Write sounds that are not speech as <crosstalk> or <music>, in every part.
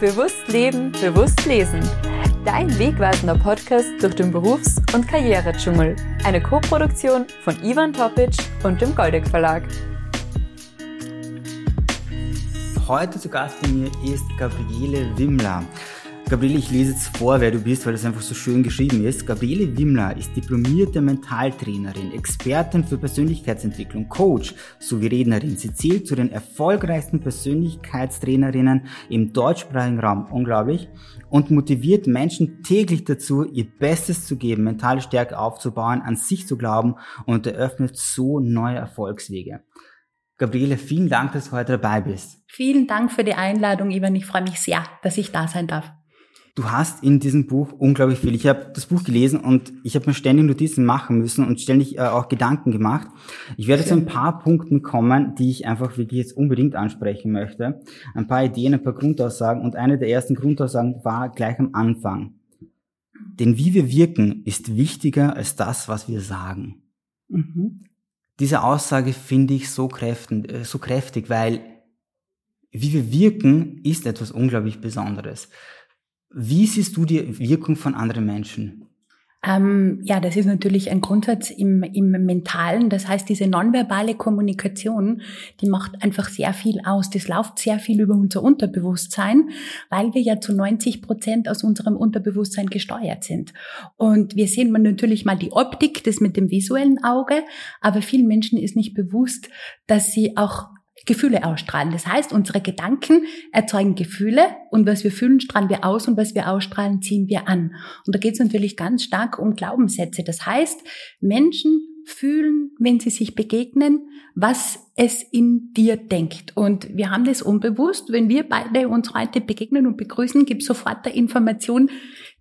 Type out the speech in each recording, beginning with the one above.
Bewusst leben, bewusst lesen. Dein wegweisender Podcast durch den Berufs- und Karrieredschungel. Eine Co-Produktion von Ivan Topic und dem Goldeck Verlag. Heute zu Gast bei mir ist Gabriele Wimmler. Gabriele, ich lese jetzt vor, wer du bist, weil das einfach so schön geschrieben ist. Gabriele Wimmler ist diplomierte Mentaltrainerin, Expertin für Persönlichkeitsentwicklung, Coach sowie Rednerin. Sie zählt zu den erfolgreichsten Persönlichkeitstrainerinnen im deutschsprachigen Raum, unglaublich, und motiviert Menschen täglich dazu, ihr Bestes zu geben, mentale Stärke aufzubauen, an sich zu glauben und eröffnet so neue Erfolgswege. Gabriele, vielen Dank, dass du heute dabei bist. Vielen Dank für die Einladung, Ivan. Ich freue mich sehr, dass ich da sein darf. Du hast in diesem Buch unglaublich viel. Ich habe das Buch gelesen und ich habe mir ständig Notizen machen müssen und ständig äh, auch Gedanken gemacht. Ich werde Schön. zu ein paar Punkten kommen, die ich einfach wirklich jetzt unbedingt ansprechen möchte. Ein paar Ideen, ein paar Grundaussagen und eine der ersten Grundaussagen war gleich am Anfang. Denn wie wir wirken ist wichtiger als das, was wir sagen. Mhm. Diese Aussage finde ich so, kräftend, äh, so kräftig, weil wie wir wirken ist etwas unglaublich Besonderes. Wie siehst du die Wirkung von anderen Menschen? Ähm, ja, das ist natürlich ein Grundsatz im, im Mentalen. Das heißt, diese nonverbale Kommunikation, die macht einfach sehr viel aus. Das läuft sehr viel über unser Unterbewusstsein, weil wir ja zu 90 Prozent aus unserem Unterbewusstsein gesteuert sind. Und wir sehen natürlich mal die Optik, das mit dem visuellen Auge, aber vielen Menschen ist nicht bewusst, dass sie auch Gefühle ausstrahlen. Das heißt, unsere Gedanken erzeugen Gefühle und was wir fühlen, strahlen wir aus und was wir ausstrahlen, ziehen wir an. Und da geht es natürlich ganz stark um Glaubenssätze. Das heißt, Menschen fühlen, wenn sie sich begegnen, was es in dir denkt. Und wir haben das unbewusst. Wenn wir beide uns heute begegnen und begrüßen, gibt sofort der Information,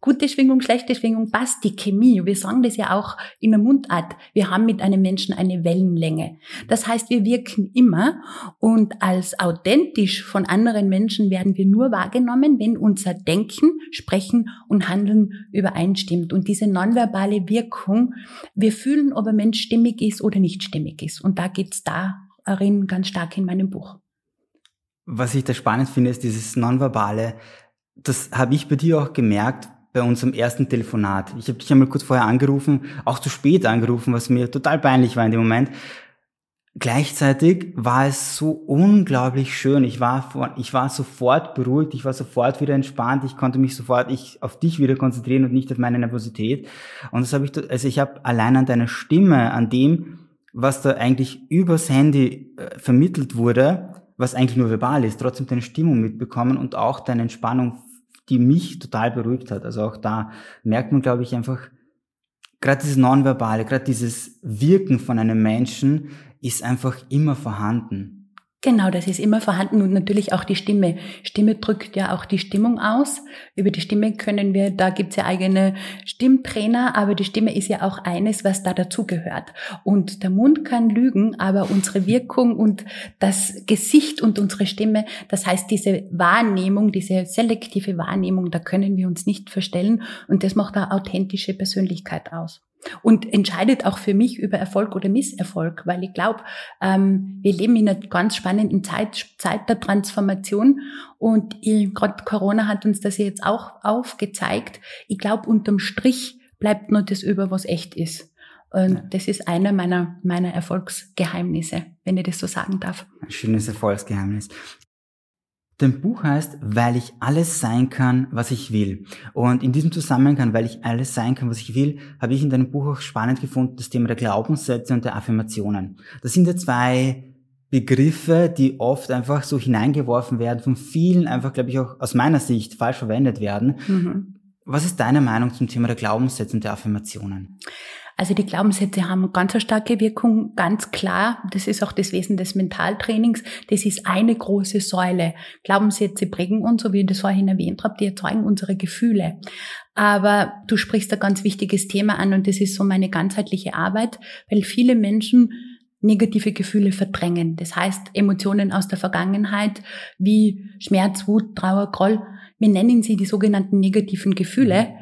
gute Schwingung, schlechte Schwingung, passt die Chemie. Wir sagen das ja auch in der Mundart. Wir haben mit einem Menschen eine Wellenlänge. Das heißt, wir wirken immer und als authentisch von anderen Menschen werden wir nur wahrgenommen, wenn unser Denken, Sprechen und Handeln übereinstimmt. Und diese nonverbale Wirkung, wir fühlen, ob ein Mensch stimmig ist oder nicht stimmig ist. Und da geht's darin ganz stark in meinem Buch. Was ich da spannend finde, ist dieses Nonverbale. Das habe ich bei dir auch gemerkt, bei unserem ersten Telefonat. Ich habe dich einmal kurz vorher angerufen, auch zu spät angerufen, was mir total peinlich war in dem Moment. Gleichzeitig war es so unglaublich schön. Ich war, ich war sofort beruhigt, ich war sofort wieder entspannt, ich konnte mich sofort ich, auf dich wieder konzentrieren und nicht auf meine Nervosität. Und das habe ich, also ich habe allein an deiner Stimme, an dem, was da eigentlich übers Handy äh, vermittelt wurde, was eigentlich nur verbal ist, trotzdem deine Stimmung mitbekommen und auch deine Entspannung die mich total beruhigt hat. Also auch da merkt man, glaube ich, einfach, gerade dieses Nonverbale, gerade dieses Wirken von einem Menschen ist einfach immer vorhanden. Genau, das ist immer vorhanden und natürlich auch die Stimme. Stimme drückt ja auch die Stimmung aus. Über die Stimme können wir, da gibt's ja eigene Stimmtrainer, aber die Stimme ist ja auch eines, was da dazugehört. Und der Mund kann lügen, aber unsere Wirkung und das Gesicht und unsere Stimme, das heißt diese Wahrnehmung, diese selektive Wahrnehmung, da können wir uns nicht verstellen und das macht eine authentische Persönlichkeit aus und entscheidet auch für mich über Erfolg oder Misserfolg, weil ich glaube, ähm, wir leben in einer ganz spannenden Zeit, Zeit der Transformation und gerade Corona hat uns das jetzt auch aufgezeigt. Ich glaube, unterm Strich bleibt nur das über, was echt ist. Und das ist einer meiner, meiner Erfolgsgeheimnisse, wenn ich das so sagen darf. Ein schönes Erfolgsgeheimnis. Dein Buch heißt, weil ich alles sein kann, was ich will. Und in diesem Zusammenhang, weil ich alles sein kann, was ich will, habe ich in deinem Buch auch spannend gefunden, das Thema der Glaubenssätze und der Affirmationen. Das sind ja zwei Begriffe, die oft einfach so hineingeworfen werden, von vielen einfach, glaube ich, auch aus meiner Sicht falsch verwendet werden. Mhm. Was ist deine Meinung zum Thema der Glaubenssätze und der Affirmationen? Also die Glaubenssätze haben ganz eine starke Wirkung, ganz klar. Das ist auch das Wesen des Mentaltrainings. Das ist eine große Säule. Glaubenssätze prägen uns, so wie ich das vorhin erwähnt habe, die erzeugen unsere Gefühle. Aber du sprichst ein ganz wichtiges Thema an und das ist so meine ganzheitliche Arbeit, weil viele Menschen negative Gefühle verdrängen. Das heißt, Emotionen aus der Vergangenheit wie Schmerz, Wut, Trauer, Groll, wir nennen sie die sogenannten negativen Gefühle,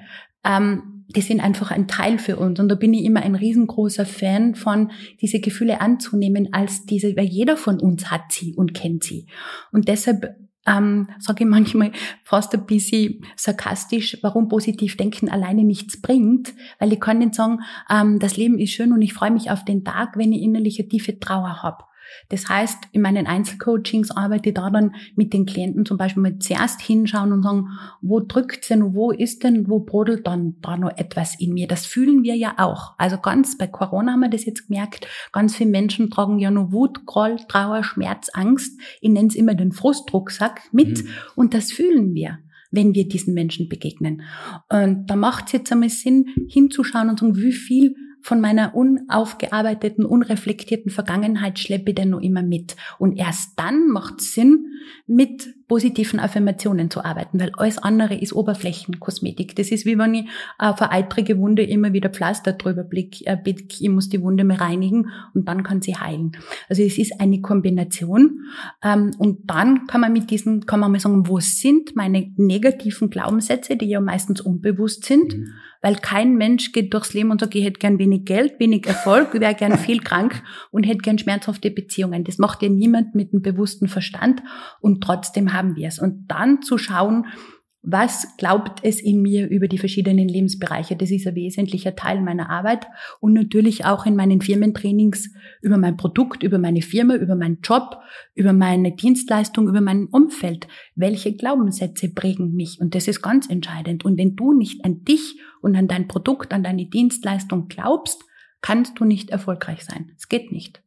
ähm, die sind einfach ein Teil für uns. Und da bin ich immer ein riesengroßer Fan von, diese Gefühle anzunehmen als diese, weil jeder von uns hat sie und kennt sie. Und deshalb ähm, sage ich manchmal fast ein bisschen sarkastisch, warum positiv denken alleine nichts bringt, weil ich kann nicht sagen, ähm, das Leben ist schön und ich freue mich auf den Tag, wenn ich innerliche tiefe Trauer habe. Das heißt, in meinen Einzelcoachings arbeite ich da dann mit den Klienten zum Beispiel mal zuerst hinschauen und sagen, wo drückt's denn, wo ist denn, wo brodelt dann da noch etwas in mir? Das fühlen wir ja auch. Also ganz, bei Corona haben wir das jetzt gemerkt, ganz viele Menschen tragen ja nur Wut, Groll, Trauer, Schmerz, Angst. Ich nenne es immer den Frustrucksack mit mhm. und das fühlen wir wenn wir diesen Menschen begegnen. Und da macht es jetzt einmal Sinn, hinzuschauen und sagen, wie viel von meiner unaufgearbeiteten, unreflektierten Vergangenheit schleppe ich denn noch immer mit. Und erst dann macht Sinn, mit positiven Affirmationen zu arbeiten, weil alles andere ist Oberflächenkosmetik. Das ist wie wenn ich auf eine eitrige Wunde immer wieder Pflaster drüber blick, äh, blick. Ich muss die Wunde mal reinigen und dann kann sie heilen. Also es ist eine Kombination. Ähm, und dann kann man mit diesen, kann man mal sagen, wo sind meine negativen Glaubenssätze, die ja meistens unbewusst sind. Mhm weil kein Mensch geht durchs Leben und sagt, ich hätte gern wenig Geld, wenig Erfolg, wäre gern <laughs> viel krank und hätte gern schmerzhafte Beziehungen. Das macht ja niemand mit einem bewussten Verstand und trotzdem haben wir es. Und dann zu schauen, was glaubt es in mir über die verschiedenen Lebensbereiche? Das ist ein wesentlicher Teil meiner Arbeit und natürlich auch in meinen Firmentrainings über mein Produkt, über meine Firma, über meinen Job, über meine Dienstleistung, über mein Umfeld. Welche Glaubenssätze prägen mich? Und das ist ganz entscheidend. Und wenn du nicht an dich und an dein Produkt, an deine Dienstleistung glaubst, kannst du nicht erfolgreich sein. Es geht nicht.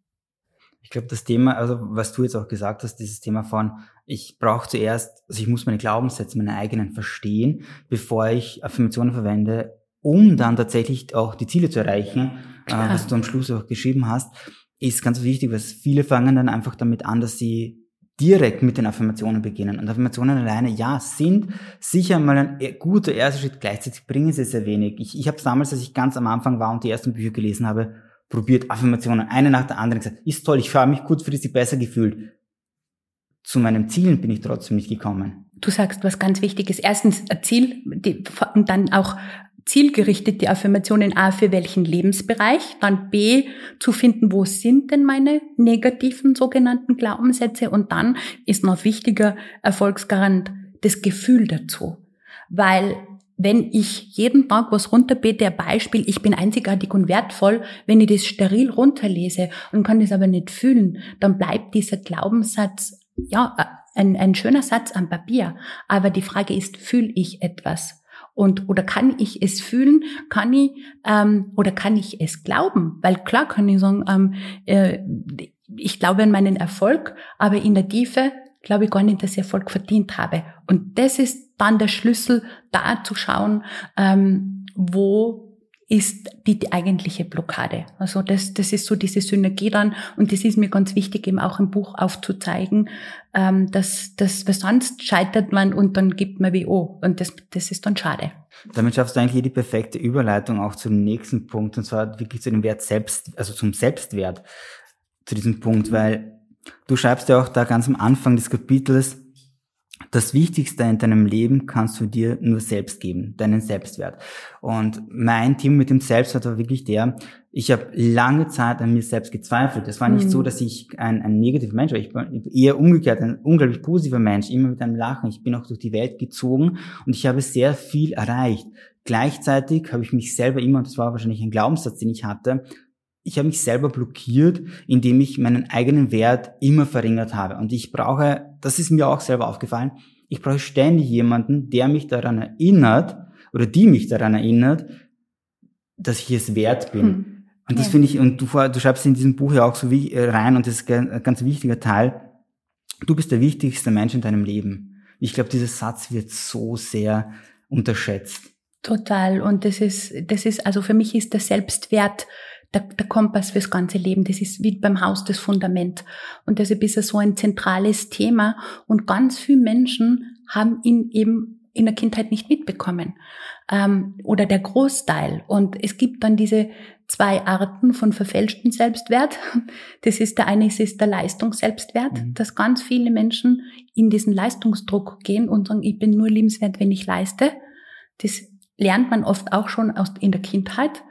Ich glaube, das Thema, also was du jetzt auch gesagt hast, dieses Thema von, ich brauche zuerst, also ich muss meine Glaubenssätze, meine eigenen verstehen, bevor ich Affirmationen verwende, um dann tatsächlich auch die Ziele zu erreichen, äh, was du am Schluss auch geschrieben hast, ist ganz wichtig, weil viele fangen dann einfach damit an, dass sie direkt mit den Affirmationen beginnen. Und Affirmationen alleine, ja, sind sicher mal ein e-, guter erster Schritt. Gleichzeitig bringen sie sehr wenig. Ich, ich habe damals, als ich ganz am Anfang war und die ersten Bücher gelesen habe, probiert Affirmationen eine nach der anderen gesagt, ist toll, ich habe mich kurzfristig besser gefühlt. Zu meinen Zielen bin ich trotzdem nicht gekommen. Du sagst was ganz Wichtiges. Erstens ein Ziel die, und dann auch zielgerichtet die Affirmationen A für welchen Lebensbereich, dann B zu finden, wo sind denn meine negativen sogenannten Glaubenssätze und dann ist noch wichtiger Erfolgsgarant das Gefühl dazu. Weil wenn ich jeden Tag was runterbete, ein Beispiel, ich bin einzigartig und wertvoll, wenn ich das steril runterlese und kann das aber nicht fühlen, dann bleibt dieser Glaubenssatz, ja, ein, ein schöner Satz am Papier. Aber die Frage ist, fühle ich etwas? Und oder kann ich es fühlen? Kann ich ähm, oder kann ich es glauben? Weil klar kann ich sagen, ähm, äh, ich glaube an meinen Erfolg, aber in der Tiefe glaube ich gar nicht, dass ich Erfolg verdient habe. Und das ist dann der Schlüssel, da zu schauen, ähm, wo ist die, die eigentliche Blockade. Also das, das ist so diese Synergie dann und das ist mir ganz wichtig, eben auch im Buch aufzuzeigen, ähm, dass, dass weil sonst scheitert man und dann gibt man WO und das, das ist dann schade. Damit schaffst du eigentlich die perfekte Überleitung auch zum nächsten Punkt und zwar wirklich zu dem Wert selbst, also zum Selbstwert zu diesem Punkt, weil Du schreibst ja auch da ganz am Anfang des Kapitels, das Wichtigste in deinem Leben kannst du dir nur selbst geben, deinen Selbstwert. Und mein Team mit dem Selbstwert war wirklich der, ich habe lange Zeit an mir selbst gezweifelt. Es war nicht mhm. so, dass ich ein, ein negativer Mensch war. Ich bin eher umgekehrt, ein unglaublich positiver Mensch, immer mit einem Lachen. Ich bin auch durch die Welt gezogen und ich habe sehr viel erreicht. Gleichzeitig habe ich mich selber immer, und das war wahrscheinlich ein Glaubenssatz, den ich hatte, ich habe mich selber blockiert, indem ich meinen eigenen Wert immer verringert habe. Und ich brauche, das ist mir auch selber aufgefallen, ich brauche ständig jemanden, der mich daran erinnert oder die mich daran erinnert, dass ich es wert bin. Hm. Und das ja. finde ich, und du, du schreibst in diesem Buch ja auch so wie, äh, rein, und das ist ein ganz wichtiger Teil, du bist der wichtigste Mensch in deinem Leben. Ich glaube, dieser Satz wird so sehr unterschätzt. Total. Und das ist, das ist, also für mich ist der Selbstwert der, der Kompass fürs ganze Leben. Das ist wie beim Haus das Fundament. Und deshalb ist es so ein zentrales Thema. Und ganz viele Menschen haben ihn eben in der Kindheit nicht mitbekommen. Ähm, oder der Großteil. Und es gibt dann diese zwei Arten von verfälschten Selbstwert. Das ist der eine ist der Leistungsselbstwert, mhm. dass ganz viele Menschen in diesen Leistungsdruck gehen und sagen, ich bin nur liebenswert, wenn ich leiste. Das lernt man oft auch schon aus, in der Kindheit.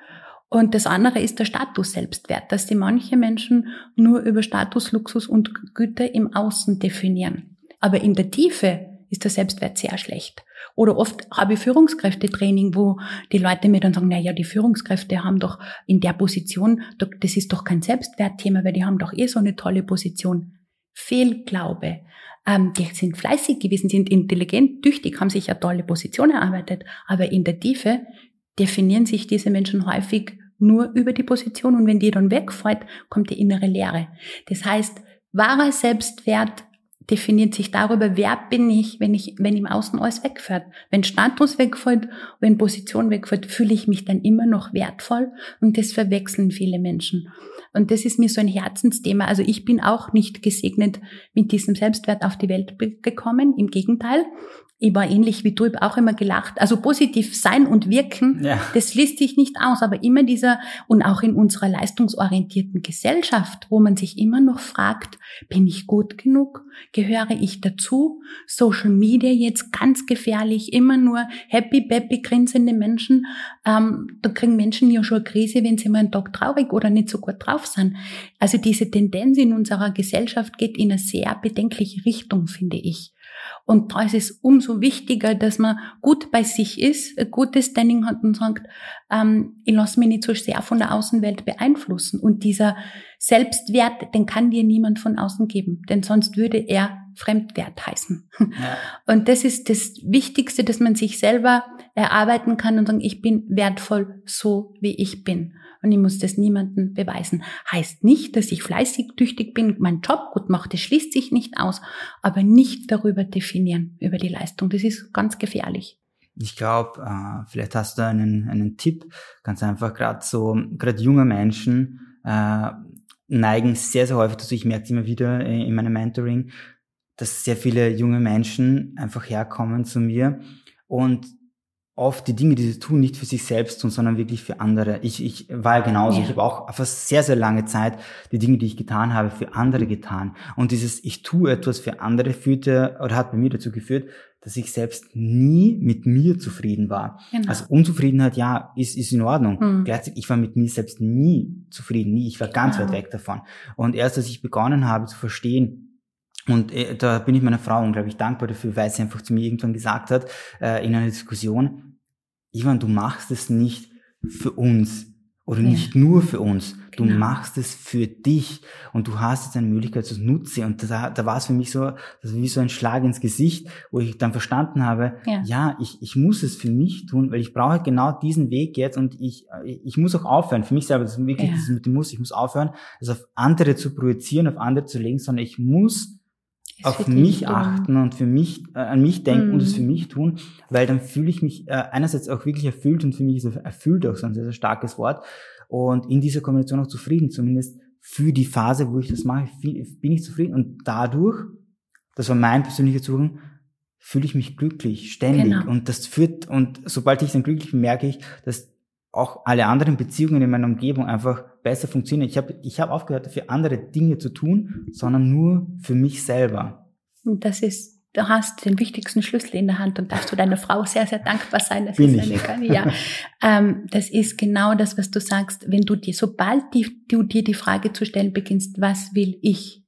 Und das andere ist der Status Selbstwert, dass die manche Menschen nur über Status, Luxus und Güter im Außen definieren. Aber in der Tiefe ist der Selbstwert sehr schlecht. Oder oft habe ich Führungskräftetraining, wo die Leute mir dann sagen, na ja, die Führungskräfte haben doch in der Position, das ist doch kein Selbstwertthema, weil die haben doch eh so eine tolle Position. Fehlglaube. Ähm, die sind fleißig gewesen, sind intelligent, tüchtig, haben sich eine tolle Position erarbeitet, aber in der Tiefe definieren sich diese Menschen häufig nur über die Position und wenn die dann wegfällt, kommt die innere Leere. Das heißt, wahrer Selbstwert definiert sich darüber, wer bin ich, wenn ich, wenn im Außen alles wegfällt. Wenn Status wegfällt, wenn Position wegfällt, fühle ich mich dann immer noch wertvoll und das verwechseln viele Menschen. Und das ist mir so ein Herzensthema. Also ich bin auch nicht gesegnet mit diesem Selbstwert auf die Welt gekommen. Im Gegenteil ich war ähnlich wie du, ich auch immer gelacht. Also positiv sein und wirken, ja. das schließt sich nicht aus, aber immer dieser, und auch in unserer leistungsorientierten Gesellschaft, wo man sich immer noch fragt, bin ich gut genug? Gehöre ich dazu? Social Media jetzt ganz gefährlich, immer nur happy, peppy, grinsende Menschen. Ähm, da kriegen Menschen ja schon eine Krise, wenn sie mal einen Tag traurig oder nicht so gut drauf sind. Also diese Tendenz in unserer Gesellschaft geht in eine sehr bedenkliche Richtung, finde ich. Und da ist es umso wichtiger, dass man gut bei sich ist, ein gutes Standing hat und sagt, ähm, ich lasse mich nicht so sehr von der Außenwelt beeinflussen. Und dieser Selbstwert, den kann dir niemand von außen geben, denn sonst würde er Fremdwert heißen. Ja. <laughs> Und das ist das Wichtigste, dass man sich selber erarbeiten kann und sagen, ich bin wertvoll so, wie ich bin und ich muss das niemandem beweisen. Heißt nicht, dass ich fleißig, tüchtig bin, meinen Job gut mache, das schließt sich nicht aus, aber nicht darüber definieren, über die Leistung. Das ist ganz gefährlich. Ich glaube, äh, vielleicht hast du einen, einen Tipp, ganz einfach gerade so, gerade junge Menschen äh, neigen sehr, sehr häufig dazu, ich merke es immer wieder in meinem Mentoring, dass sehr viele junge Menschen einfach herkommen zu mir und oft die Dinge, die sie tun, nicht für sich selbst tun, sondern wirklich für andere. Ich, ich war ja genauso. Ja. Ich habe auch für sehr, sehr lange Zeit die Dinge, die ich getan habe, für andere getan. Und dieses Ich tue etwas für andere führte oder hat bei mir dazu geführt, dass ich selbst nie mit mir zufrieden war. Genau. Also Unzufriedenheit, ja, ist, ist in Ordnung. Mhm. Gleichzeitig, ich war mit mir selbst nie zufrieden, nie. Ich war ganz genau. weit weg davon. Und erst als ich begonnen habe zu verstehen, und äh, da bin ich meiner Frau unglaublich dankbar dafür, weil sie einfach zu mir irgendwann gesagt hat, äh, in einer Diskussion, Ivan, du machst es nicht für uns oder ja. nicht nur für uns. Du genau. machst es für dich und du hast jetzt eine Möglichkeit zu nutzen. Und da, da war es für mich so, das war wie so ein Schlag ins Gesicht, wo ich dann verstanden habe, ja, ja ich, ich muss es für mich tun, weil ich brauche genau diesen Weg jetzt und ich, ich muss auch aufhören. Für mich selber, das ist wirklich ja. das mit dem Muss, ich muss aufhören, das auf andere zu projizieren, auf andere zu legen, sondern ich muss auf mich achten und für mich, äh, an mich denken mhm. und es für mich tun, weil dann fühle ich mich äh, einerseits auch wirklich erfüllt und für mich ist erfüllt auch so ein sehr, sehr starkes Wort und in dieser Kombination auch zufrieden, zumindest für die Phase, wo ich das mache, bin ich zufrieden und dadurch, das war mein persönlicher Zugang, fühle ich mich glücklich, ständig genau. und das führt, und sobald ich dann glücklich bin, merke ich, dass auch alle anderen Beziehungen in meiner Umgebung einfach besser funktionieren. Ich habe ich hab aufgehört, für andere Dinge zu tun, sondern nur für mich selber. Das ist, du hast den wichtigsten Schlüssel in der Hand und darfst du deiner Frau sehr, sehr dankbar sein. Das Bin ist ich. eine, ja. ähm, das ist genau das, was du sagst. Wenn du dir, sobald die, du dir die Frage zu stellen beginnst, was will ich?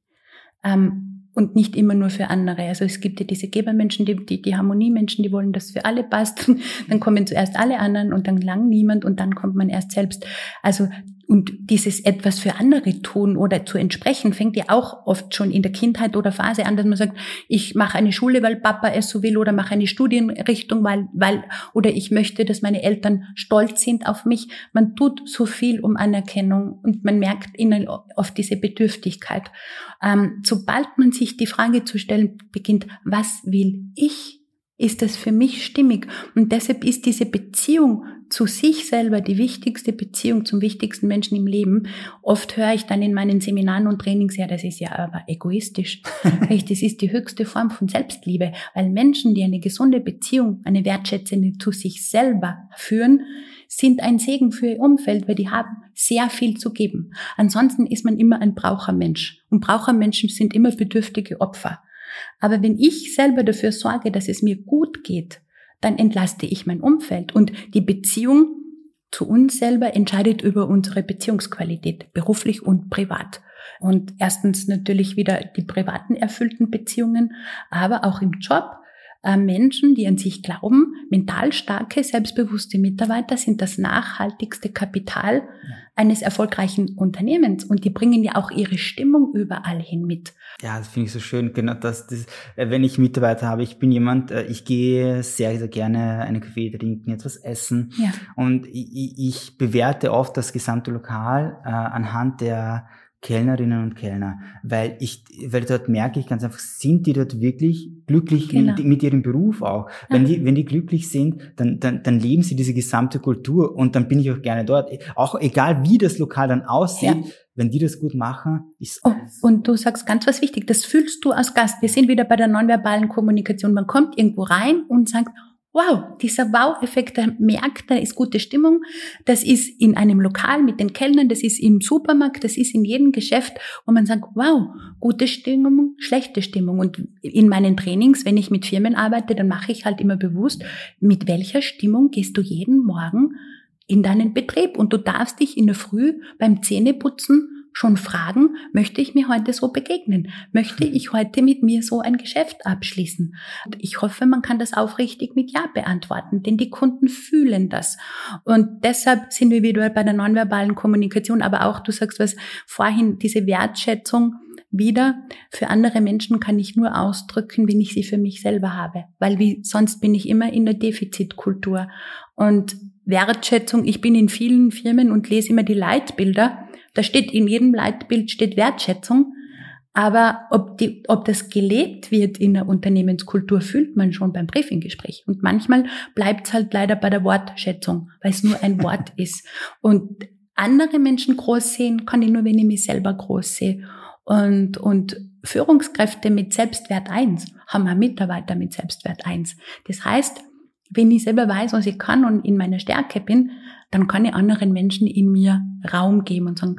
Ähm, und nicht immer nur für andere. Also es gibt ja diese Gebermenschen, die, die, die Harmoniemenschen, die wollen, dass für alle passt. <laughs> Dann kommen zuerst alle anderen und dann lang niemand und dann kommt man erst selbst. Also und dieses etwas für andere tun oder zu entsprechen, fängt ja auch oft schon in der Kindheit oder Phase an, dass man sagt, ich mache eine Schule, weil Papa es so will, oder mache eine Studienrichtung, weil, weil, oder ich möchte, dass meine Eltern stolz sind auf mich. Man tut so viel um Anerkennung und man merkt ihnen oft diese Bedürftigkeit. Ähm, sobald man sich die Frage zu stellen beginnt, was will ich? Ist das für mich stimmig? Und deshalb ist diese Beziehung zu sich selber die wichtigste Beziehung zum wichtigsten Menschen im Leben. Oft höre ich dann in meinen Seminaren und Trainings, ja, das ist ja aber egoistisch. <laughs> das ist die höchste Form von Selbstliebe, weil Menschen, die eine gesunde Beziehung, eine wertschätzende zu sich selber führen, sind ein Segen für ihr Umfeld, weil die haben sehr viel zu geben. Ansonsten ist man immer ein Brauchermensch. Und Brauchermenschen sind immer bedürftige Opfer. Aber wenn ich selber dafür sorge, dass es mir gut geht, dann entlaste ich mein Umfeld. Und die Beziehung zu uns selber entscheidet über unsere Beziehungsqualität, beruflich und privat. Und erstens natürlich wieder die privaten erfüllten Beziehungen, aber auch im Job Menschen, die an sich glauben, mental starke, selbstbewusste Mitarbeiter sind das nachhaltigste Kapital eines erfolgreichen Unternehmens und die bringen ja auch ihre Stimmung überall hin mit. Ja, das finde ich so schön. Genau das, das, äh, wenn ich Mitarbeiter habe, ich bin jemand, äh, ich gehe sehr, sehr gerne einen Kaffee trinken, etwas essen ja. und ich, ich bewerte oft das gesamte Lokal äh, anhand der Kellnerinnen und Kellner, weil ich, weil dort merke ich ganz einfach, sind die dort wirklich glücklich genau. mit, mit, ihrem Beruf auch. Wenn die, wenn die glücklich sind, dann, dann, dann leben sie diese gesamte Kultur und dann bin ich auch gerne dort. Auch egal wie das Lokal dann aussieht, ja. wenn die das gut machen, ist oh, Und du sagst ganz was wichtig, das fühlst du als Gast. Wir sind wieder bei der nonverbalen Kommunikation. Man kommt irgendwo rein und sagt, wow, dieser Wow-Effekt, da merkt, da ist gute Stimmung. Das ist in einem Lokal mit den Kellnern, das ist im Supermarkt, das ist in jedem Geschäft, wo man sagt, wow, gute Stimmung, schlechte Stimmung. Und in meinen Trainings, wenn ich mit Firmen arbeite, dann mache ich halt immer bewusst, mit welcher Stimmung gehst du jeden Morgen in deinen Betrieb und du darfst dich in der Früh beim Zähneputzen schon fragen, möchte ich mir heute so begegnen? Möchte hm. ich heute mit mir so ein Geschäft abschließen? Und ich hoffe, man kann das aufrichtig mit Ja beantworten, denn die Kunden fühlen das. Und deshalb sind wir wieder bei der nonverbalen Kommunikation, aber auch, du sagst was vorhin, diese Wertschätzung, wieder, für andere Menschen kann ich nur ausdrücken, wenn ich sie für mich selber habe, weil wie sonst bin ich immer in der Defizitkultur. Und Wertschätzung, ich bin in vielen Firmen und lese immer die Leitbilder da steht in jedem Leitbild steht Wertschätzung. Aber ob, die, ob das gelebt wird in der Unternehmenskultur, fühlt man schon beim Briefinggespräch. Und manchmal bleibt es halt leider bei der Wortschätzung, weil es nur ein Wort <laughs> ist. Und andere Menschen groß sehen, kann ich nur, wenn ich mich selber groß sehe. Und, und Führungskräfte mit Selbstwert eins haben auch Mitarbeiter mit Selbstwert eins. Das heißt, wenn ich selber weiß, was ich kann und in meiner Stärke bin, dann kann ich anderen Menschen in mir Raum geben und sagen,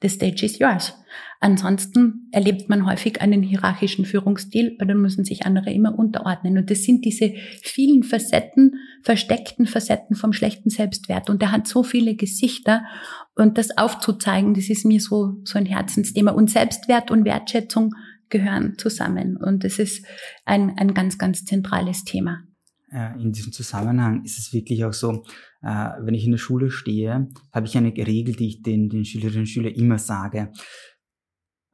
the stage is yours. Ansonsten erlebt man häufig einen hierarchischen Führungsstil, weil dann müssen sich andere immer unterordnen. Und das sind diese vielen Facetten, versteckten Facetten vom schlechten Selbstwert. Und der hat so viele Gesichter. Und das aufzuzeigen, das ist mir so, so ein Herzensthema. Und Selbstwert und Wertschätzung gehören zusammen. Und das ist ein, ein ganz, ganz zentrales Thema. In diesem Zusammenhang ist es wirklich auch so, äh, wenn ich in der Schule stehe, habe ich eine Regel, die ich den, den Schülerinnen und Schülern immer sage.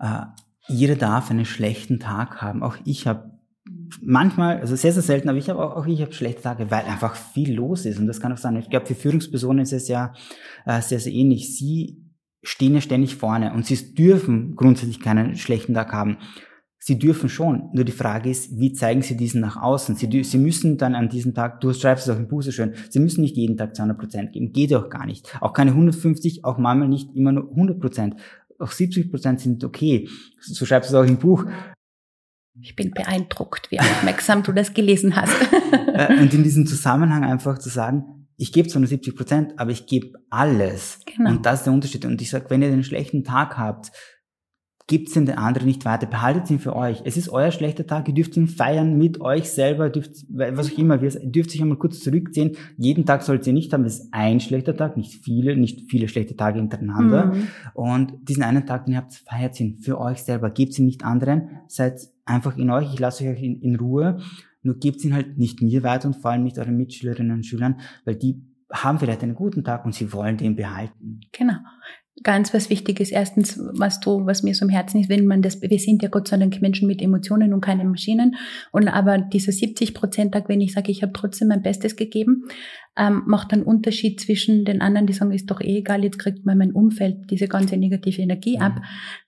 Äh, jeder darf einen schlechten Tag haben. Auch ich habe manchmal, also sehr, sehr selten, aber ich habe auch, auch ich habe schlechte Tage, weil einfach viel los ist. Und das kann auch sein. Ich glaube, für Führungspersonen ist es ja äh, sehr, sehr ähnlich. Sie stehen ja ständig vorne und sie dürfen grundsätzlich keinen schlechten Tag haben. Sie dürfen schon. Nur die Frage ist, wie zeigen Sie diesen nach außen? Sie, Sie müssen dann an diesem Tag, du schreibst es auch im Buch so schön, Sie müssen nicht jeden Tag 200 Prozent geben. Geht auch gar nicht. Auch keine 150, auch manchmal nicht immer nur 100 Prozent. Auch 70 Prozent sind okay. So schreibst du es auch im Buch. Ich bin beeindruckt, wie aufmerksam du das gelesen hast. <laughs> Äh, und in diesem Zusammenhang einfach zu sagen, ich gebe zwar nur 70 Prozent, aber ich gebe alles. Genau. Und das ist der Unterschied. Und ich sage, wenn ihr einen schlechten Tag habt, Gibt's den anderen nicht weiter, behaltet ihn für euch. Es ist euer schlechter Tag, ihr dürft ihn feiern mit euch selber, dürft, was auch immer, ihr dürft sich einmal kurz zurückziehen. Jeden Tag sollt ihr nicht haben, es ist ein schlechter Tag, nicht viele, nicht viele schlechte Tage hintereinander. Mhm. Und diesen einen Tag, den ihr habt, feiert ihn für euch selber, gebt ihn nicht anderen, seid einfach in euch, ich lasse euch in, in Ruhe, nur gebt ihn halt nicht mir weiter und vor allem nicht euren Mitschülerinnen und Schülern, weil die haben vielleicht einen guten Tag und sie wollen den behalten. Genau ganz was Wichtiges. Erstens, was du, was mir so im Herzen ist, wenn man das, wir sind ja Gott sei Dank Menschen mit Emotionen und keine Maschinen. Und aber dieser 70 Prozent Tag, wenn ich sage, ich habe trotzdem mein Bestes gegeben, ähm, macht einen Unterschied zwischen den anderen, die sagen, ist doch eh egal, jetzt kriegt man mein Umfeld diese ganze negative Energie ab. Mhm.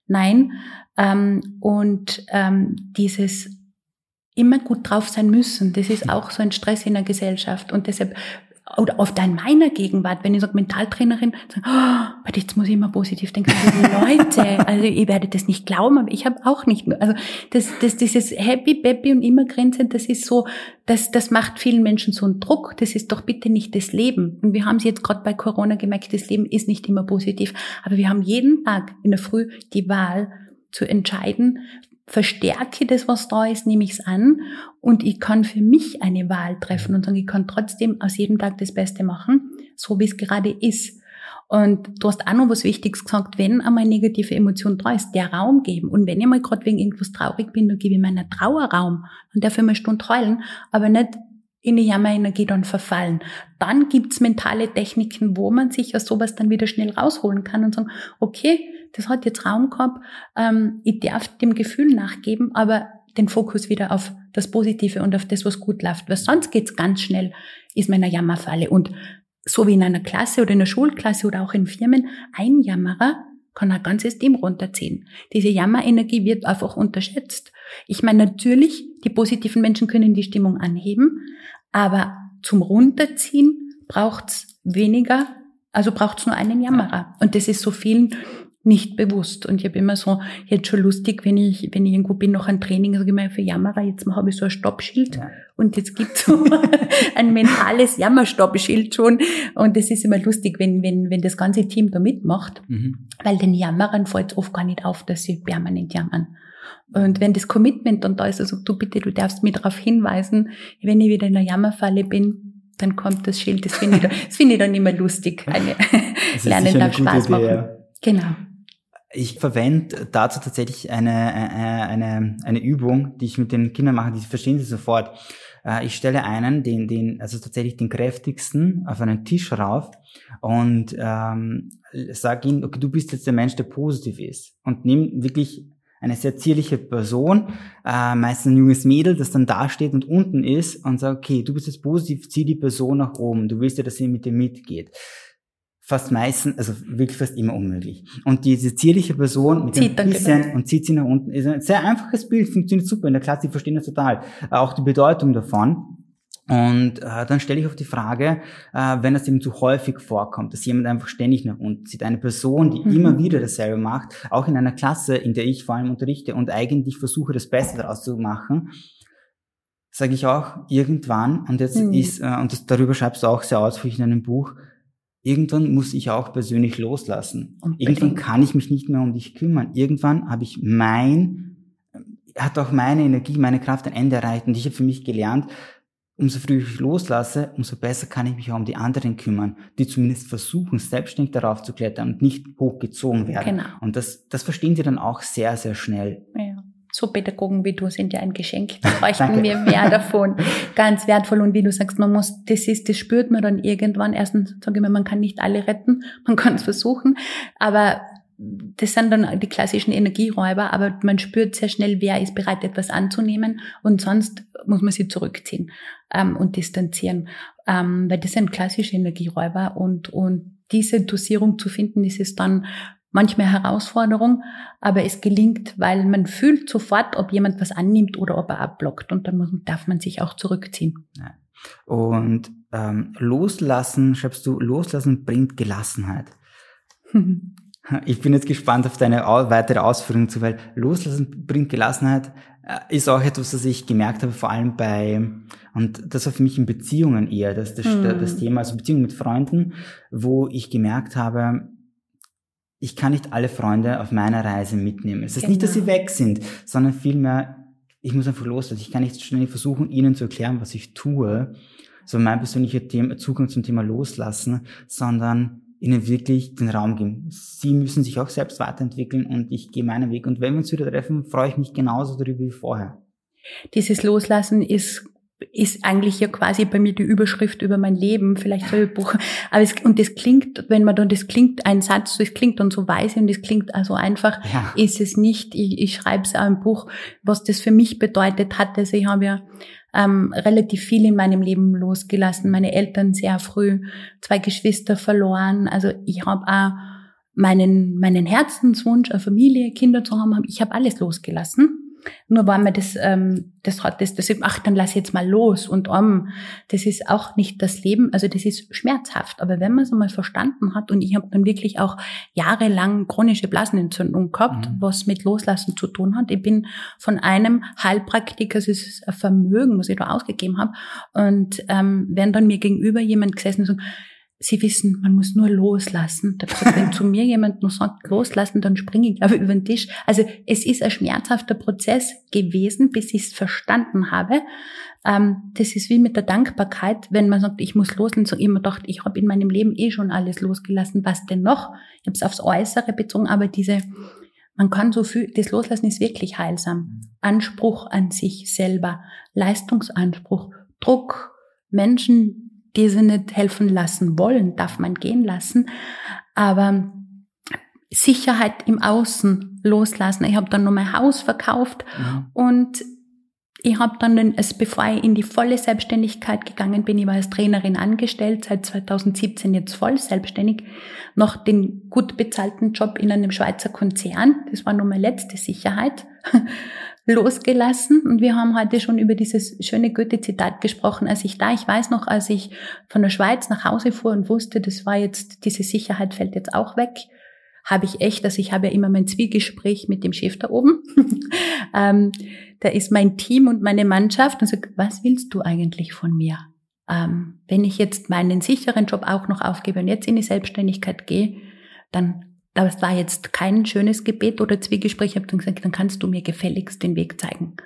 Nein. Ähm, und ähm, dieses immer gut drauf sein müssen. Das ist auch so ein Stress in der Gesellschaft. Und deshalb oder oft in meiner Gegenwart, wenn ich sage Mentaltrainerin, sage, oh, warte, jetzt muss ich immer positiv denken. Leute, <laughs> also ihr werdet das nicht glauben, aber ich habe auch nicht. Also das, das, dieses Happy, Peppy und immer grinsend, das ist so, das, das macht vielen Menschen so einen Druck. Das ist doch bitte nicht das Leben. Und wir haben es jetzt gerade bei Corona gemerkt, das Leben ist nicht immer positiv. Aber wir haben jeden Tag in der Früh die Wahl zu entscheiden, verstärke das, was da ist, nehme ich es an und ich kann für mich eine Wahl treffen und sagen, ich kann trotzdem aus jedem Tag das Beste machen, so wie es gerade ist. Und du hast auch noch was Wichtiges gesagt, wenn einmal negative Emotion da ist, der Raum geben. Und wenn ich mal gerade wegen irgendwas traurig bin, dann gebe ich meiner Trauer Raum. Dann darf ich mal eine Stunde heulen, aber nicht in die Jammerenergie dann verfallen. Dann gibt's mentale Techniken, wo man sich aus sowas dann wieder schnell rausholen kann und sagen, okay, das hat jetzt Raum gehabt, ähm, ich darf dem Gefühl nachgeben, aber den Fokus wieder auf das Positive und auf das, was gut läuft. Weil sonst geht's ganz schnell, ist man in einer Jammerfalle. Und so wie in einer Klasse oder in einer Schulklasse oder auch in Firmen, ein Jammerer kann ein ganzes Team runterziehen. Diese Jammerenergie wird einfach unterschätzt. Ich meine, natürlich, die positiven Menschen können die Stimmung anheben, aber zum Runterziehen braucht's weniger, also braucht's nur einen Jammerer. Und das ist so vielen nicht bewusst. Und ich habe immer so, jetzt schon lustig, wenn ich, wenn ich irgendwo bin, noch ein Training, sage ich mal, für Jammerer, jetzt habe ich so ein Stoppschild. Ja. Und jetzt gibt's so <laughs> ein mentales Jammerstoppschild schon. Und das ist immer lustig, wenn, wenn, wenn das ganze Team da mitmacht. Mhm. Weil den Jammerern fällt oft gar nicht auf, dass sie permanent jammern. Und wenn das Commitment dann da ist, also du bitte, du darfst mir darauf hinweisen, wenn ich wieder in einer Jammerfalle bin, dann kommt das Schild. Das finde ich, das finde ich dann immer lustig. <laughs> Eine, Lernen darf Spaß Idee, machen. Ja. Genau. Ich verwende dazu tatsächlich eine, eine, eine, eine Übung, die ich mit den Kindern mache, die verstehen sie sofort. Äh, ich stelle einen, den, den, also tatsächlich den kräftigsten, auf einen Tisch rauf und ähm, sage ihm, okay, du bist jetzt der Mensch, der positiv ist. Und nimm wirklich eine sehr zierliche Person, äh, meistens ein junges Mädel, das dann da steht und unten ist und sagt, okay, du bist jetzt positiv, zieh die Person nach oben, du willst ja, dass sie mit dir mitgeht fast meistens, also wirklich fast immer unmöglich. Und diese zierliche Person mit zieht ein bisschen genau. und zieht sie nach unten, ist ein sehr einfaches Bild, funktioniert super in der Klasse, die verstehen das total. Auch die Bedeutung davon. Und äh, dann stelle ich auf die Frage, äh, wenn das eben zu häufig vorkommt, dass jemand einfach ständig nach unten zieht, eine Person, die mhm. immer wieder dasselbe macht, auch in einer Klasse, in der ich vor allem unterrichte und eigentlich versuche, das Beste daraus zu machen, sage ich auch irgendwann, und jetzt mhm. ist, äh, und das, darüber schreibst du auch sehr ausführlich in einem Buch, Irgendwann muss ich auch persönlich loslassen. Unbedingt. Irgendwann kann ich mich nicht mehr um dich kümmern. Irgendwann habe ich mein, hat auch meine Energie, meine Kraft ein Ende erreicht. Und ich habe für mich gelernt, umso früher ich loslasse, umso besser kann ich mich auch um die anderen kümmern, die zumindest versuchen, selbstständig darauf zu klettern und nicht hochgezogen werden. Genau. Und das, das verstehen sie dann auch sehr, sehr schnell. Ja so Pädagogen wie du sind ja ein Geschenk. Da <laughs> bräuchten wir mehr davon. Ganz wertvoll. Und wie du sagst, man muss, das ist, das spürt man dann irgendwann. Erstens, sage ich mal, man kann nicht alle retten. Man kann es versuchen. Aber das sind dann die klassischen Energieräuber, aber man spürt sehr schnell, wer ist bereit, etwas anzunehmen und sonst muss man sie zurückziehen ähm, und distanzieren, ähm, weil das sind klassische Energieräuber und, und diese Dosierung zu finden, ist es dann manchmal Herausforderung, aber es gelingt, weil man fühlt sofort, ob jemand was annimmt oder ob er abblockt und dann muss, darf man sich auch zurückziehen. Ja. Und ähm, loslassen, schreibst du, loslassen bringt Gelassenheit. <laughs> ich bin jetzt gespannt auf deine weitere Ausführung zu, weil loslassen bringt Gelassenheit äh, ist auch etwas, was ich gemerkt habe, vor allem bei, und das war für mich in Beziehungen eher, das, das, hm. das Thema, also Beziehungen mit Freunden, wo ich gemerkt habe, ich kann nicht alle Freunde auf meiner Reise mitnehmen. Es ist genau. nicht, dass sie genau. weg sind, sondern vielmehr, ich muss einfach loslassen. Ich kann nicht ständig versuchen, ihnen zu erklären, was ich tue, so mein persönlicher Thema, Zugang zum Thema loslassen, sondern ihnen wirklich den Raum geben. Sie müssen sich auch selbst weiterentwickeln und ich gehe meinen Weg. Und wenn wir uns wieder treffen, freue ich mich genauso darüber wie vorher. Dieses Loslassen ist ist eigentlich ja quasi bei mir die Überschrift über mein Leben, vielleicht so ein Buch. Aber es, und das klingt, wenn man dann, das klingt ein Satz, das klingt dann so weise und das klingt also einfach, ja. ist es nicht. Ich, ich schreibe es auch im Buch, was das für mich bedeutet hat. Also ich habe ja ähm, relativ viel in meinem Leben losgelassen. Meine Eltern sehr früh, zwei Geschwister verloren. Also ich habe auch meinen, meinen Herzenswunsch, eine Familie, Kinder zu haben, ich habe alles losgelassen nur weil man das, ähm, das hat, das, das, ach, dann lass jetzt mal los und um. Das ist auch nicht das Leben, also das ist schmerzhaft. Aber wenn man es einmal verstanden hat, und ich habe dann wirklich auch jahrelang chronische Blasenentzündung gehabt, mhm. was mit Loslassen zu tun hat. Ich bin von einem Heilpraktiker, es ist ein Vermögen, was ich da ausgegeben habe, und ähm, wenn dann mir gegenüber jemand gesessen ist und Sie wissen, man muss nur loslassen. Wenn zu mir jemand nur sagt, loslassen, dann springe ich aber über den Tisch. Also es ist ein schmerzhafter Prozess gewesen, bis ich es verstanden habe. Ähm, das ist wie mit der Dankbarkeit, wenn man sagt, ich muss loslassen. So immer gedacht, ich habe in meinem Leben eh schon alles losgelassen. Was denn noch? Ich habe es aufs Äußere bezogen, aber diese, man kann so viel, das Loslassen ist wirklich heilsam. Anspruch an sich selber, Leistungsanspruch, Druck, Menschen, die sie nicht helfen lassen wollen, darf man gehen lassen. Aber Sicherheit im Außen loslassen. Ich habe dann noch mein Haus verkauft mhm. und ich habe dann, bevor ich in die volle Selbstständigkeit gegangen bin, ich war als Trainerin angestellt, seit 2017 jetzt voll selbstständig, noch den gut bezahlten Job in einem Schweizer Konzern. Das war nur meine letzte Sicherheit losgelassen. Und wir haben heute schon über dieses schöne Goethe-Zitat gesprochen. Als ich da, ich weiß noch, als ich von der Schweiz nach Hause fuhr und wusste, das war jetzt, diese Sicherheit fällt jetzt auch weg, habe ich echt, also ich habe ja immer mein Zwiegespräch mit dem Chef da oben. <laughs> ähm, da ist mein Team und meine Mannschaft und sagt, was willst du eigentlich von mir? Ähm, wenn ich jetzt meinen sicheren Job auch noch aufgebe und jetzt in die Selbstständigkeit gehe, dann das war jetzt kein schönes Gebet oder Zwiegespräch. Ich habe dann gesagt, dann kannst du mir gefälligst den Weg zeigen.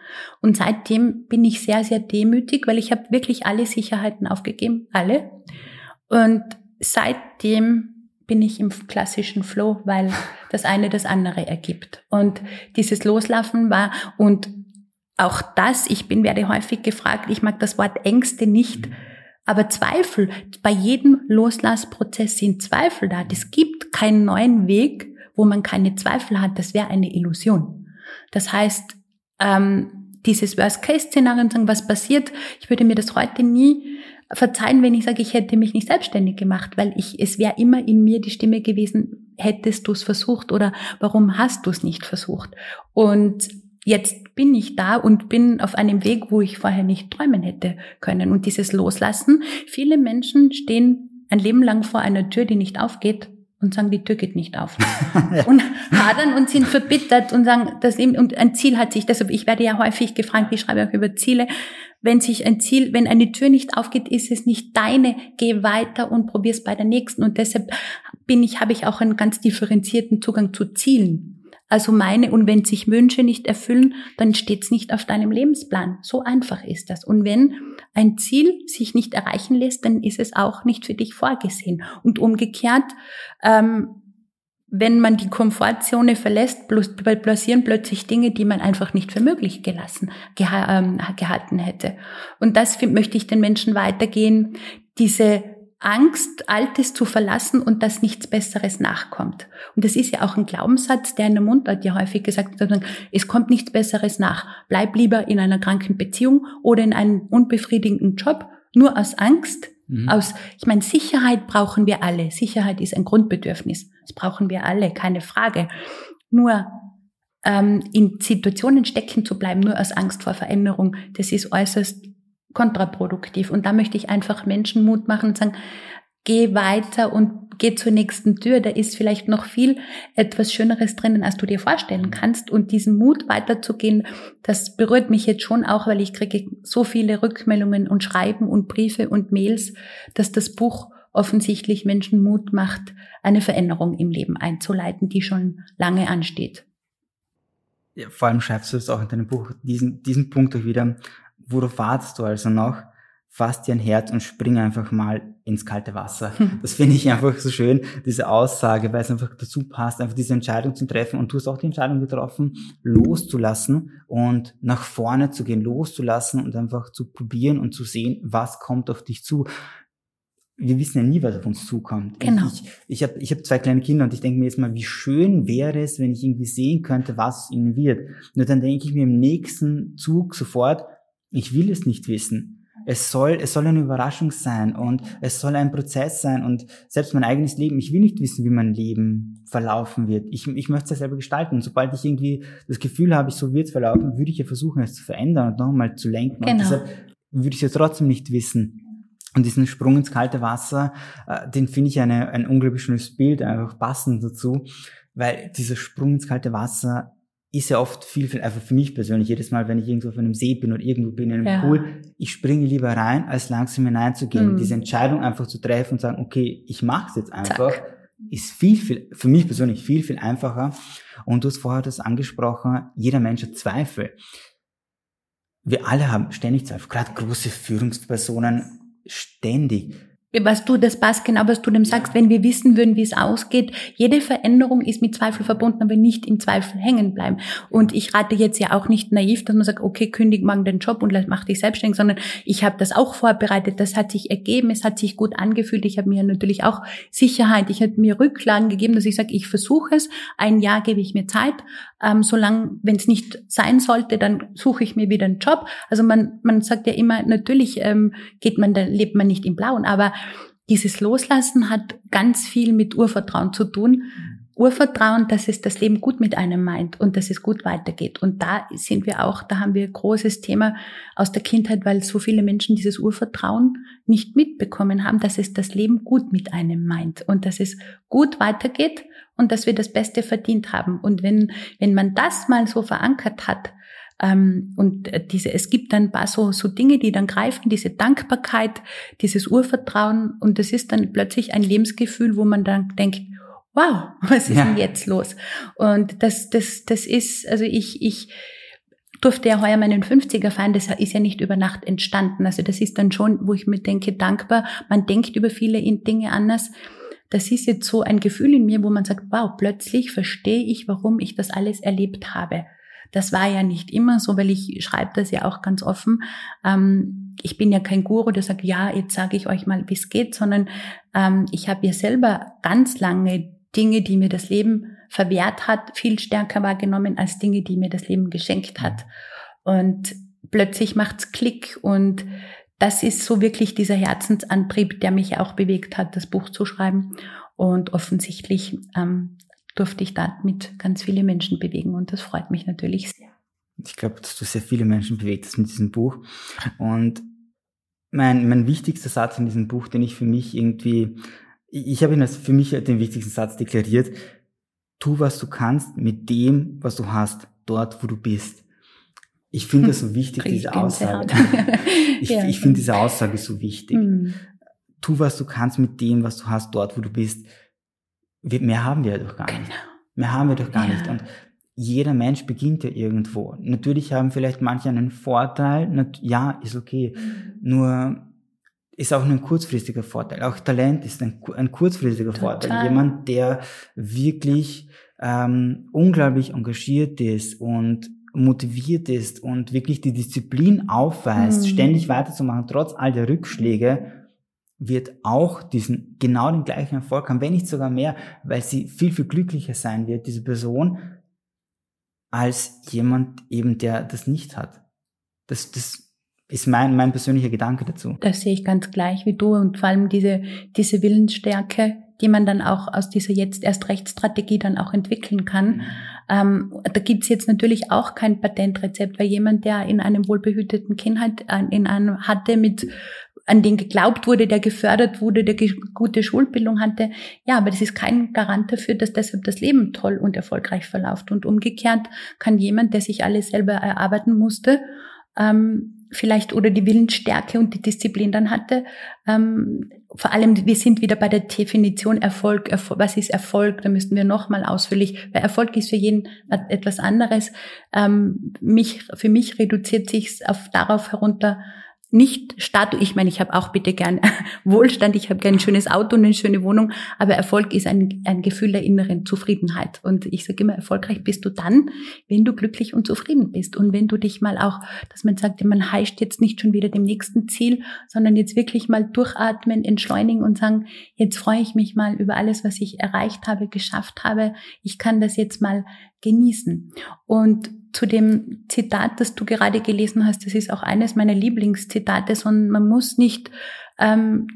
Und seitdem bin ich sehr, sehr demütig, weil ich habe wirklich alle Sicherheiten aufgegeben, alle. Und seitdem bin ich im klassischen Flow, weil das eine das andere ergibt. Und dieses Loslaufen war und auch das, ich bin, werde häufig gefragt, ich mag das Wort Ängste nicht, aber Zweifel, bei jedem Loslassprozess sind Zweifel da. Es gibt keinen neuen Weg, wo man keine Zweifel hat. Das wäre eine Illusion. Das heißt, ähm, dieses Worst-Case-Szenario sagen, was passiert, ich würde mir das heute nie verzeihen, wenn ich sage, ich hätte mich nicht selbstständig gemacht, weil ich, es wäre immer in mir die Stimme gewesen, hättest du es versucht oder warum hast du es nicht versucht? Und jetzt bin ich da und bin auf einem Weg, wo ich vorher nicht träumen hätte können. Und dieses Loslassen, viele Menschen stehen ein Leben lang vor einer Tür, die nicht aufgeht und sagen, die Tür geht nicht auf. <laughs> und hadern und sind verbittert und sagen, das eben, und ein Ziel hat sich, deshalb, ich werde ja häufig gefragt, ich schreibe auch über Ziele, wenn sich ein Ziel, wenn eine Tür nicht aufgeht, ist es nicht deine, geh weiter und probier's bei der nächsten. Und deshalb bin ich, habe ich auch einen ganz differenzierten Zugang zu Zielen. Also meine, und wenn sich Wünsche nicht erfüllen, dann steht's nicht auf deinem Lebensplan. So einfach ist das. Und wenn ein Ziel sich nicht erreichen lässt, dann ist es auch nicht für dich vorgesehen. Und umgekehrt, ähm, wenn man die Komfortzone verlässt, passieren plötzlich Dinge, die man einfach nicht für möglich gelassen, ähm, gehalten hätte. Und das möchte ich den Menschen weitergehen, diese Angst, Altes zu verlassen und dass nichts Besseres nachkommt. Und das ist ja auch ein Glaubenssatz, der in der Mundart ja häufig gesagt wird, es kommt nichts Besseres nach. Bleib lieber in einer kranken Beziehung oder in einem unbefriedigenden Job, nur aus Angst, mhm. aus, ich meine, Sicherheit brauchen wir alle. Sicherheit ist ein Grundbedürfnis. Das brauchen wir alle, keine Frage. Nur ähm, in Situationen stecken zu bleiben, nur aus Angst vor Veränderung, das ist äußerst kontraproduktiv. Und da möchte ich einfach Menschen Mut machen und sagen, geh weiter und geh zur nächsten Tür. Da ist vielleicht noch viel etwas Schöneres drinnen, als du dir vorstellen kannst. Und diesen Mut weiterzugehen, das berührt mich jetzt schon auch, weil ich kriege so viele Rückmeldungen und Schreiben und Briefe und Mails, dass das Buch offensichtlich Menschen Mut macht, eine Veränderung im Leben einzuleiten, die schon lange ansteht. Ja, vor allem schreibst du es auch in deinem Buch, diesen, diesen Punkt auch wieder, worauf wartest du also noch? Fass dir ein Herz und spring einfach mal ins kalte Wasser. <laughs> Das finde ich einfach so schön, diese Aussage, weil es einfach dazu passt, einfach diese Entscheidung zu treffen. Und du hast auch die Entscheidung getroffen, loszulassen und nach vorne zu gehen, loszulassen und einfach zu probieren und zu sehen, was kommt auf dich zu wir wissen ja nie, was auf uns zukommt. Genau. Ich, ich habe ich hab zwei kleine Kinder und ich denke mir jetzt mal, wie schön wäre es, wenn ich irgendwie sehen könnte, was ihnen wird. Nur dann denke ich mir im nächsten Zug sofort, ich will es nicht wissen. Es soll, es soll eine Überraschung sein und es soll ein Prozess sein und selbst mein eigenes Leben, ich will nicht wissen, wie mein Leben verlaufen wird. Ich, ich möchte es ja selber gestalten. Und sobald ich irgendwie das Gefühl habe, so wird es verlaufen, würde ich ja versuchen, es zu verändern und nochmal zu lenken. Genau. Und deshalb würde ich es ja trotzdem nicht wissen. Und diesen Sprung ins kalte Wasser, äh, den finde ich eine, ein unglaublich schönes Bild, einfach passend dazu, weil dieser Sprung ins kalte Wasser ist ja oft viel, viel, einfach für mich persönlich, jedes Mal, wenn ich irgendwo auf einem See bin oder irgendwo bin in einem Ja. Pool, ich springe lieber rein, als langsam hineinzugehen. Mhm. Diese Entscheidung einfach zu treffen und sagen, okay, ich mache es jetzt einfach, Zack. ist viel, viel, für mich persönlich viel, viel einfacher. Und du hast vorher das angesprochen, jeder Mensch hat Zweifel. Wir alle haben ständig Zweifel, gerade große Führungspersonen ständig. Was du, das passt genau, was du dem sagst, wenn wir wissen würden, wie es ausgeht. Jede Veränderung ist mit Zweifel verbunden, aber nicht im Zweifel hängen bleiben. Und ich rate jetzt ja auch nicht naiv, dass man sagt, okay, kündig morgen den Job und mach dich selbstständig, sondern ich habe das auch vorbereitet, das hat sich ergeben, es hat sich gut angefühlt. Ich habe mir natürlich auch Sicherheit, ich habe mir Rücklagen gegeben, dass ich sage, ich versuche es, ein Jahr gebe ich mir Zeit, ähm, solange, wenn es nicht sein sollte, dann suche ich mir wieder einen Job. Also man, man sagt ja immer, natürlich ähm, geht man, da lebt man nicht im Blauen, aber dieses Loslassen hat ganz viel mit Urvertrauen zu tun. Urvertrauen, dass es das Leben gut mit einem meint und dass es gut weitergeht. Und da sind wir auch, da haben wir ein großes Thema aus der Kindheit, weil so viele Menschen dieses Urvertrauen nicht mitbekommen haben, dass es das Leben gut mit einem meint und dass es gut weitergeht und dass wir das Beste verdient haben. Und wenn, wenn man das mal so verankert hat, ähm, und diese, es gibt dann ein paar so, so Dinge, die dann greifen, diese Dankbarkeit, dieses Urvertrauen und das ist dann plötzlich ein Lebensgefühl, wo man dann denkt, wow, <laughs> was ist Ja. denn jetzt los? Und das, das, das ist, also ich, ich durfte ja heuer meinen 50er feiern, das ist ja nicht über Nacht entstanden. Also das ist dann schon, wo ich mir denke, dankbar, man denkt über viele in- Dinge anders. Das ist jetzt so ein Gefühl in mir, wo man sagt, wow, plötzlich verstehe ich, warum ich das alles erlebt habe. Das war ja nicht immer so, weil ich schreibe das ja auch ganz offen. Ähm, ich bin ja kein Guru, der sagt, ja, jetzt sage ich euch mal, wie es geht, sondern ähm, ich habe ja selber ganz lange Dinge, die mir das Leben verwehrt hat, viel stärker wahrgenommen als Dinge, die mir das Leben geschenkt hat. Und plötzlich macht's Klick und das ist so wirklich dieser Herzensantrieb, der mich auch bewegt hat, das Buch zu schreiben. Und offensichtlich ähm, durfte ich damit ganz viele Menschen bewegen und das freut mich natürlich sehr. Ich glaube, dass du sehr viele Menschen bewegt hast mit diesem Buch. Und mein, mein wichtigster Satz in diesem Buch, den ich für mich irgendwie, ich, habe ihn als für mich den wichtigsten Satz deklariert. Tu, was du kannst mit dem, was du hast, dort, wo du bist. Ich finde das so wichtig, Krieg diese Aussage. <laughs> Ich, Ja. ich finde diese Aussage so wichtig. Hm. Tu, was du kannst mit dem, was du hast, dort, wo du bist. Wir, mehr haben wir ja doch gar nicht. Genau. Mehr haben wir doch gar Ja. nicht. Und jeder Mensch beginnt ja irgendwo. Natürlich haben vielleicht manche einen Vorteil. Ja, ist okay. Nur ist auch nur ein kurzfristiger Vorteil. Auch Talent ist ein, ein kurzfristiger Total. Vorteil. Jemand, der wirklich ähm, unglaublich engagiert ist und motiviert ist und wirklich die Disziplin aufweist, Mhm. ständig weiterzumachen, trotz all der Rückschläge, wird auch diesen genau den gleichen Erfolg haben, wenn nicht sogar mehr, weil sie viel, viel glücklicher sein wird, diese Person, als jemand eben, der das nicht hat. Das, das ist mein, mein persönlicher Gedanke dazu. Das sehe ich ganz gleich wie du und vor allem diese, diese Willensstärke, die man dann auch aus dieser jetzt erst Rechtsstrategie dann auch entwickeln kann. Ähm, da gibt's jetzt natürlich auch kein Patentrezept, weil jemand, der in einem wohlbehüteten Kindheit in einem hatte mit an den geglaubt wurde, der gefördert wurde, der ge gute Schulbildung hatte. Ja, aber das ist kein Garant dafür, dass deshalb das Leben toll und erfolgreich verläuft. Und umgekehrt kann jemand, der sich alles selber erarbeiten musste, ähm, vielleicht oder die Willensstärke und die Disziplin dann hatte. Ähm, vor allem, wir sind wieder bei der Definition Erfolg. Erfolg was ist Erfolg? Da müssten wir nochmal ausführlich, weil Erfolg ist für jeden etwas anderes. Ähm, mich, für mich reduziert sich auf darauf herunter, nicht Status, ich meine, ich habe auch bitte gern <laughs> Wohlstand, ich habe gern ein schönes Auto und eine schöne Wohnung, aber Erfolg ist ein, ein Gefühl der inneren Zufriedenheit. Und ich sage immer, erfolgreich bist du dann, wenn du glücklich und zufrieden bist. Und wenn du dich mal auch, dass man sagt, man heischt jetzt nicht schon wieder dem nächsten Ziel, sondern jetzt wirklich mal durchatmen, entschleunigen und sagen, jetzt freue ich mich mal über alles, was ich erreicht habe, geschafft habe. Ich kann das jetzt mal genießen. Und zu dem Zitat, das du gerade gelesen hast, das ist auch eines meiner Lieblingszitate, sondern man muss nicht, ähm,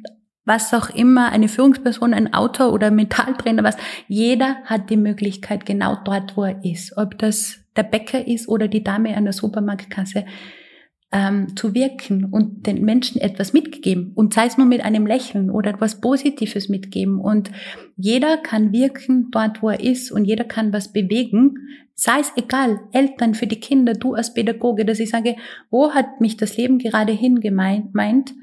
was auch immer, eine Führungsperson, ein Autor oder ein Mentaltrainer, was, jeder hat die Möglichkeit genau dort, wo er ist. Ob das der Bäcker ist oder die Dame an der Supermarktkasse, ähm, zu wirken und den Menschen etwas mitgeben und sei es nur mit einem Lächeln oder etwas Positives mitgeben und jeder kann wirken dort, wo er ist und jeder kann was bewegen, sei es egal, Eltern für die Kinder, du als Pädagoge, dass ich sage, wo hat mich das Leben gerade hingemeint?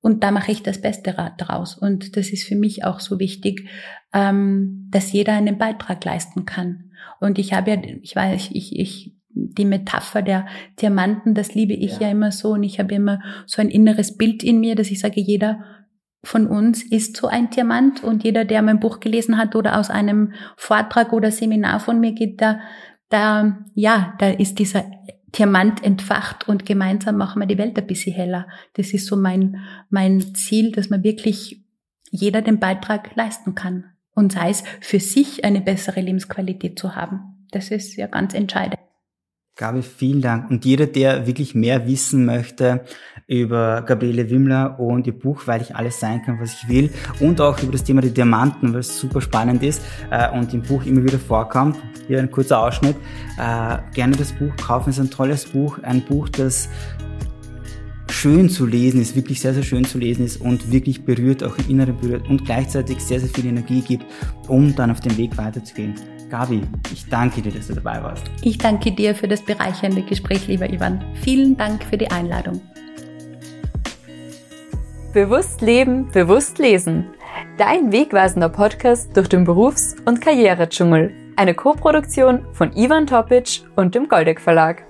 Und da mache ich das Beste daraus. Und das ist für mich auch so wichtig, ähm, dass jeder einen Beitrag leisten kann. Und ich habe ja, ich weiß, ich, ich, die Metapher der Diamanten, das liebe ich ja, ja immer so. Und ich habe immer so ein inneres Bild in mir, dass ich sage, jeder von uns ist so ein Diamant und jeder, der mein Buch gelesen hat oder aus einem Vortrag oder Seminar von mir geht, da, da, ja, da ist dieser Diamant entfacht und gemeinsam machen wir die Welt ein bisschen heller. Das ist so mein, mein Ziel, dass man wirklich jeder den Beitrag leisten kann. Und sei es für sich eine bessere Lebensqualität zu haben. Das ist ja ganz entscheidend. Gabi, vielen Dank. Und jeder, der wirklich mehr wissen möchte über Gabriele Wimmler und ihr Buch, weil ich alles sein kann, was ich will, und auch über das Thema der Diamanten, weil es super spannend ist äh, und im Buch immer wieder vorkommt, hier ein kurzer Ausschnitt, äh, gerne das Buch kaufen. Es ist ein tolles Buch, ein Buch, das schön zu lesen ist, wirklich sehr, sehr schön zu lesen ist und wirklich berührt, auch im Inneren berührt und gleichzeitig sehr, sehr viel Energie gibt, um dann auf den Weg weiterzugehen. Gabi, ich danke dir, dass du dabei warst. Ich danke dir für das bereichernde Gespräch, lieber Ivan. Vielen Dank für die Einladung. Bewusst leben, bewusst lesen. Dein wegweisender Podcast durch den Berufs- und Karrieredschungel. Eine Koproduktion von Ivan Topic und dem Goldeck Verlag.